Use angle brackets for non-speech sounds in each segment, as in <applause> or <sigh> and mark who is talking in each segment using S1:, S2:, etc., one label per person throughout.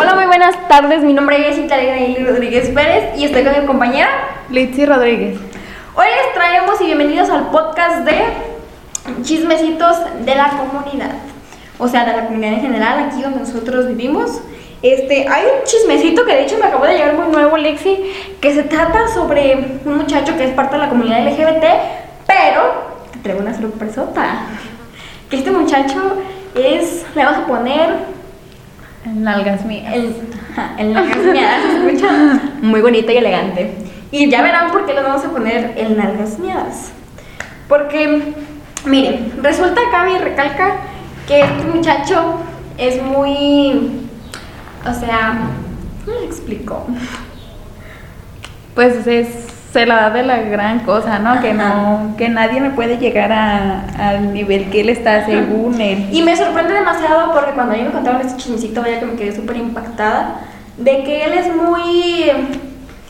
S1: Hola, muy buenas tardes. Mi nombre es Italia Rodríguez Pérez y estoy con mi compañera
S2: Litsi Rodríguez.
S1: Hoy les traemos y bienvenidos al podcast de chismecitos de la comunidad. O sea, de la comunidad en general, aquí donde nosotros vivimos. Este, hay un chismecito que de hecho me acabó de llegar muy nuevo, Lexi, que se trata sobre un muchacho que es parte de la comunidad LGBT, pero te traigo una sorpresota. Que este muchacho es, le vamos a poner
S2: el nalgas mías.
S1: El, el nalgas mías, se escucha muy bonito y elegante. Y ya verán por qué le vamos a poner el nalgas mías. Porque, miren, resulta acá y recalca que este muchacho es muy. O sea, ¿cómo le explico?
S2: Pues es se la da de la gran cosa, ¿no? Que no, que nadie me puede llegar a, al nivel que él está según él.
S1: Y me sorprende demasiado porque cuando a mí me contaron este chismecito, vaya que me quedé súper impactada, de que él es muy,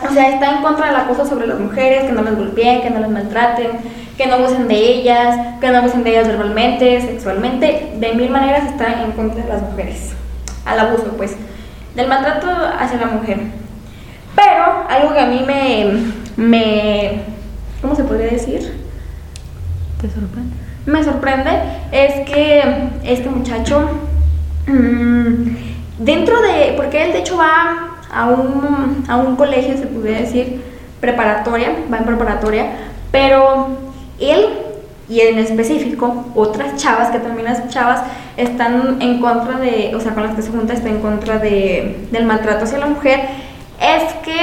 S1: o sea, está en contra de la cosa sobre las mujeres, que no las golpeen, que no las maltraten, que no abusen de ellas, que no abusen de ellas verbalmente, sexualmente, de mil maneras está en contra de las mujeres, al abuso, pues, del maltrato hacia la mujer. Pero algo que a mí me me, ¿cómo se podría decir?
S2: ¿Te sorprende?
S1: Me sorprende es que este muchacho, mm, dentro de, porque él de hecho va a un, a un colegio, se podría decir, preparatoria, va en preparatoria, pero él y en específico otras chavas, que también las chavas están en contra de, o sea, con las que se junta está en contra de, del maltrato hacia la mujer, es que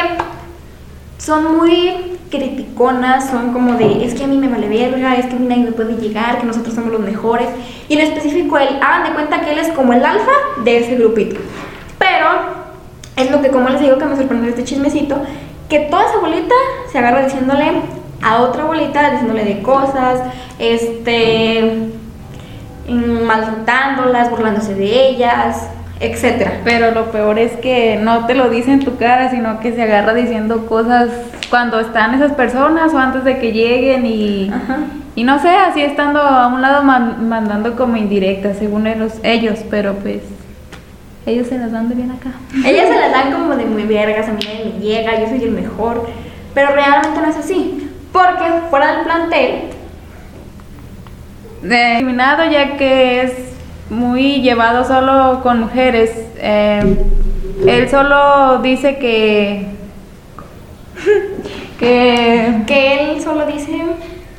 S1: son muy criticonas, son como de, es que a mí me vale verga, es que a mí nadie me puede llegar, que nosotros somos los mejores. Y en específico él, hagan de cuenta que él es como el alfa de ese grupito. Pero es lo que como les digo que me sorprendió este chismecito, que toda esa bolita se agarra diciéndole a otra bolita, diciéndole de cosas, este, maltratándolas, burlándose de ellas, etcétera.
S2: Pero lo peor es que no te lo dice en tu cara, sino que se agarra diciendo cosas cuando están esas personas o antes de que lleguen y, y no sé, así estando a un lado mandando como indirectas según ellos, ellos, pero pues ellos se las dan de bien acá.
S1: Ellas se las dan como de muy vergas, a mí nadie me llega, yo soy el mejor, pero realmente no es así, porque fuera del plantel...
S2: Eliminado ya que es muy llevado solo con mujeres. Eh, él solo dice que, <laughs>
S1: que... Que él solo dice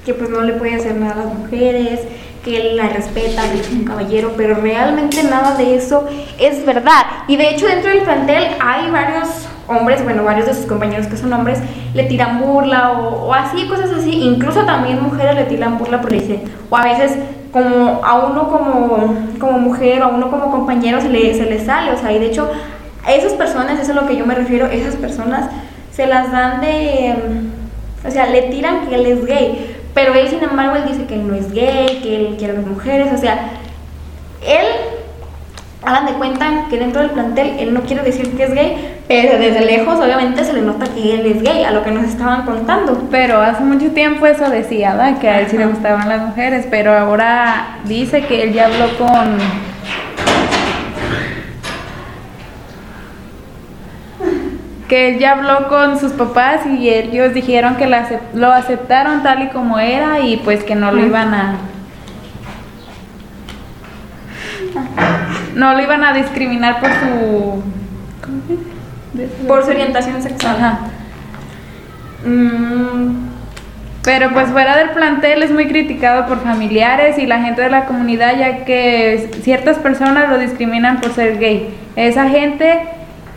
S1: que pues no le puede hacer nada a las mujeres, que él la respeta, que un caballero, pero realmente nada de eso es verdad. Y de hecho dentro del plantel hay varios hombres, bueno, varios de sus compañeros que son hombres, le tiran burla o, así, cosas así. Incluso también mujeres le tiran burla por dice, o a veces como a uno como, como mujer a uno como compañero se le, se le sale, o sea, y de hecho a esas personas, eso es a lo que yo me refiero, esas personas se las dan de, o sea, le tiran que él es gay, pero él sin embargo él dice que él no es gay, que él quiere a las mujeres, o sea, él hagan de cuenta que dentro del plantel él no quiere decir que es gay, desde lejos obviamente se le nota que él es gay, a lo que nos estaban contando.
S2: Pero hace mucho tiempo eso decía, ¿verdad? Que a él sí le gustaban las mujeres, pero ahora dice que él ya habló con... que él ya habló con sus papás y ellos dijeron que lo aceptaron tal y como era y pues que no lo iban a no lo iban a discriminar por su
S1: por su orientación sexual.
S2: Mm, pero pues fuera del plantel es muy criticado por familiares y la gente de la comunidad ya que ciertas personas lo discriminan por ser gay. Esa gente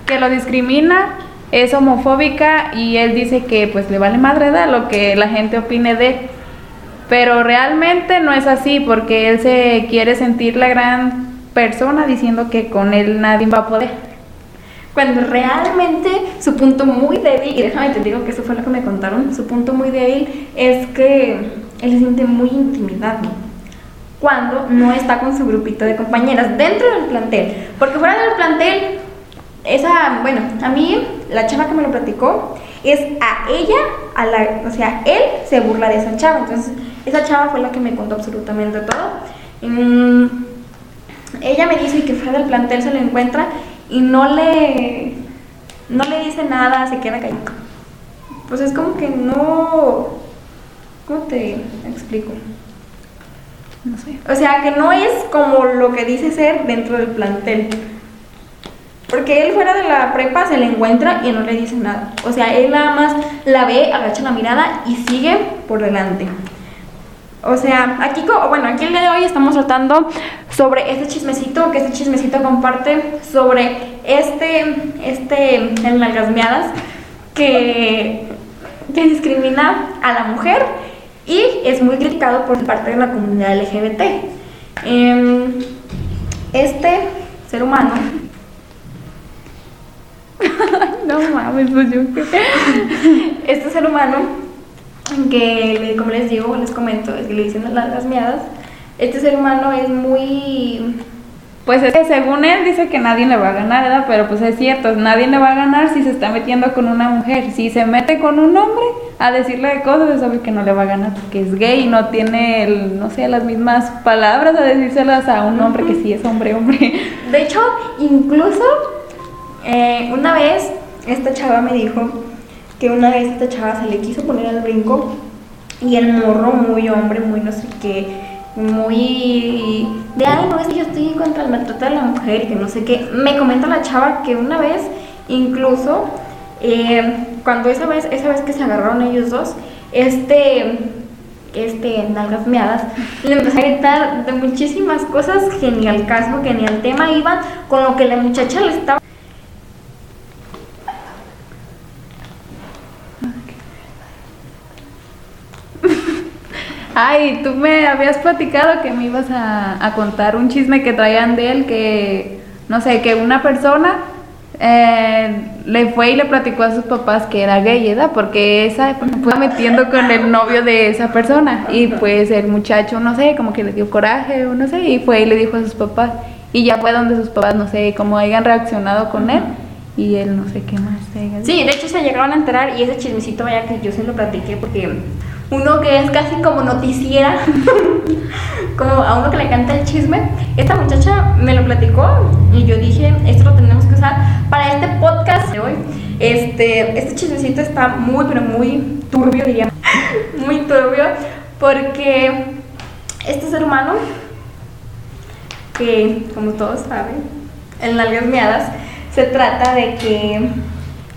S2: que lo discrimina es homofóbica y él dice que pues le vale madre da lo que la gente opine de Pero realmente no es así porque él se quiere sentir la gran persona diciendo que con él nadie va a poder.
S1: Cuando realmente su punto muy débil, y déjame te digo que eso fue lo que me contaron, su punto muy débil es que él se siente muy intimidado cuando no está con su grupito de compañeras dentro del plantel. Porque fuera del plantel, esa, bueno, a mí, la chava que me lo platicó, es a ella, a la, o sea, él se burla de esa chava. Entonces, esa chava fue la que me contó absolutamente todo. Mm, ella me dice que fuera del plantel se lo encuentra y no le, no le dice nada, se queda callado. Pues es como que no, ¿cómo te explico?
S2: No sé.
S1: O sea, que no es como lo que dice ser dentro del plantel. Porque él fuera de la prepa se le encuentra y no le dice nada. O sea, él nada más la ve, agacha la mirada y sigue por delante. O sea, aquí, bueno, aquí el día de hoy estamos tratando sobre este chismecito, que este chismecito comparte sobre este, este, en las gasmeadas, que, que discrimina a la mujer y es muy criticado por parte de la comunidad LGBT. Em, este ser humano <laughs>
S2: No mames, pues yo
S1: este ser humano que como les digo les comento es que le dicen las las miadas este ser humano es muy
S2: Pues es que según él dice que nadie le va a ganar, ¿verdad? Pero pues es cierto, nadie le va a ganar si se está metiendo con una mujer. Si se mete con un hombre a decirle cosas, es obvio que no le va a ganar porque es gay y no tiene, el, no sé, las mismas palabras a decírselas a un hombre que sí es hombre, hombre.
S1: de hecho incluso eh, una vez esta chava me dijo que una vez esta chava se le quiso poner al brinco y el morro muy hombre muy no sé qué muy de ay no es que yo estoy contra el maltrato de la mujer y que no sé qué. Me comenta la chava que una vez incluso eh, cuando esa vez esa vez que se agarraron ellos dos este este nalgas meadas le empezó a gritar de muchísimas cosas genial caso que ni al tema iban con lo que la muchacha le estaba
S2: Ay, tú me habías platicado que me ibas a, a contar un chisme que traían de él, que, no sé, que una persona eh, le fue y le platicó a sus papás que era gay, ¿verdad? Porque esa fue metiendo con el novio de esa persona y pues el muchacho, no sé, como que le dio coraje o no sé, y fue y le dijo a sus papás. Y ya fue donde sus papás, no sé, cómo hayan reaccionado con él y él no sé qué más.
S1: Sí, de hecho se llegaron a enterar y ese chismecito vaya que yo se lo platiqué porque uno que es casi como noticiera, <laughs> como a uno que le canta el chisme, esta muchacha me lo platicó y yo dije, esto lo tenemos que usar para este podcast de hoy. Este, este chismecito está muy, pero muy turbio, diría, <laughs> muy turbio, porque este ser humano, que como todos saben, en nalgas miadas, se trata de que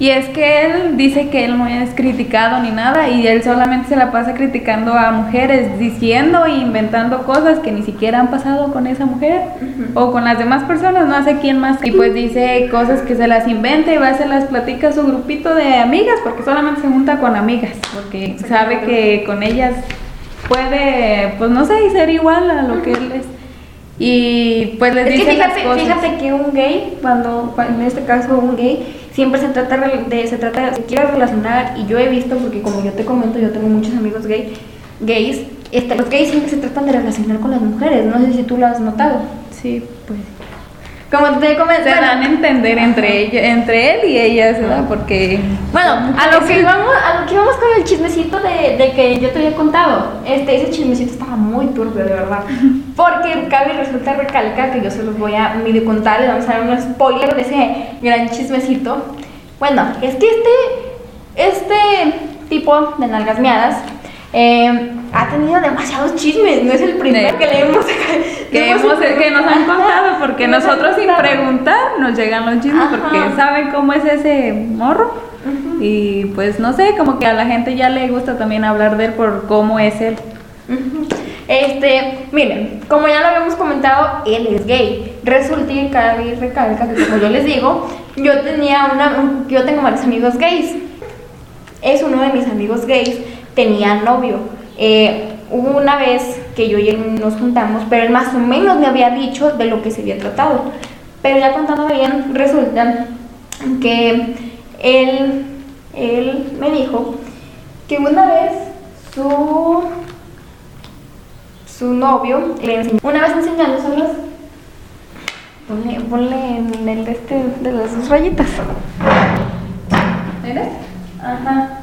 S2: Y es que él dice que él no es criticado ni nada y él solamente se la pasa criticando a mujeres, diciendo e inventando cosas que ni siquiera han pasado con esa mujer o con las demás personas, no sé quién más. Y pues dice cosas que se las inventa y va a se las platica a su grupito de amigas porque solamente se junta con amigas porque sabe que con ellas puede, pues no sé, ser igual a lo que él es. Y pues les
S1: Es que
S2: dice las
S1: fíjate,
S2: cosas.
S1: fíjate que un gay, cuando en este caso un gay, siempre se trata de, se trata de, se quiere relacionar, y yo he visto, porque como yo te comento, yo tengo muchos amigos gay, gays, este, los gays siempre se tratan de relacionar con las mujeres, no sé si tú lo has notado.
S2: Sí, pues
S1: Como te comenté,
S2: se dan a entender entre ella, entre él y ellas, ¿verdad? Porque
S1: Bueno, a lo que íbamos, a lo que íbamos con el chismecito de, de que yo te había contado. Este, ese chismecito estaba muy turbio, de verdad. Porque cabe resulta recalca que yo se los voy a medio contar, les vamos a dar un spoiler de ese gran chismecito. Bueno, es que este, este tipo de nalgas miadas eh, ha tenido demasiados chismes, no es el primero
S2: Sí.
S1: que le <laughs> hemos
S2: que, hemos, que nos han contado, porque <laughs> nosotros sin preguntar nos llegan los chismes,
S1: Ajá.
S2: porque saben cómo es ese morro. Y pues no sé, como que a la gente ya le gusta también hablar de él por cómo es él.
S1: Este, miren, como ya lo habíamos comentado, él es gay. Resulta y cabe y recalca que como yo les digo, yo tenía una, un- yo tengo varios amigos gays. Es uno de mis amigos gays, tenía novio. Eh, una vez que yo y él nos juntamos, pero él más o menos me había dicho de lo que se había tratado. Pero ya contándome bien, resulta que él, él me dijo que una vez su su novio le enseñó, una vez enseñando solos ponle, ponle en el de este de las dos rayitas ¿Eres? Ajá.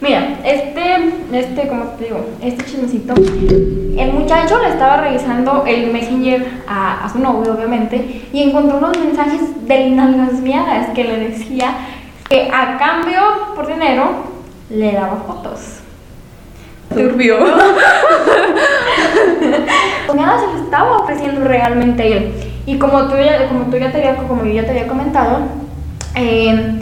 S1: Mira, este, este, como te digo, este chismecito, el muchacho le estaba revisando el messenger a, su novio, obviamente, y encontró unos mensajes de nalgas que le decía que a cambio por dinero le daba fotos.
S2: Turbio. <laughs>
S1: Nada se le estaba ofreciendo realmente él. Y como tú ya, como tú ya te había, como yo ya te había comentado, eh,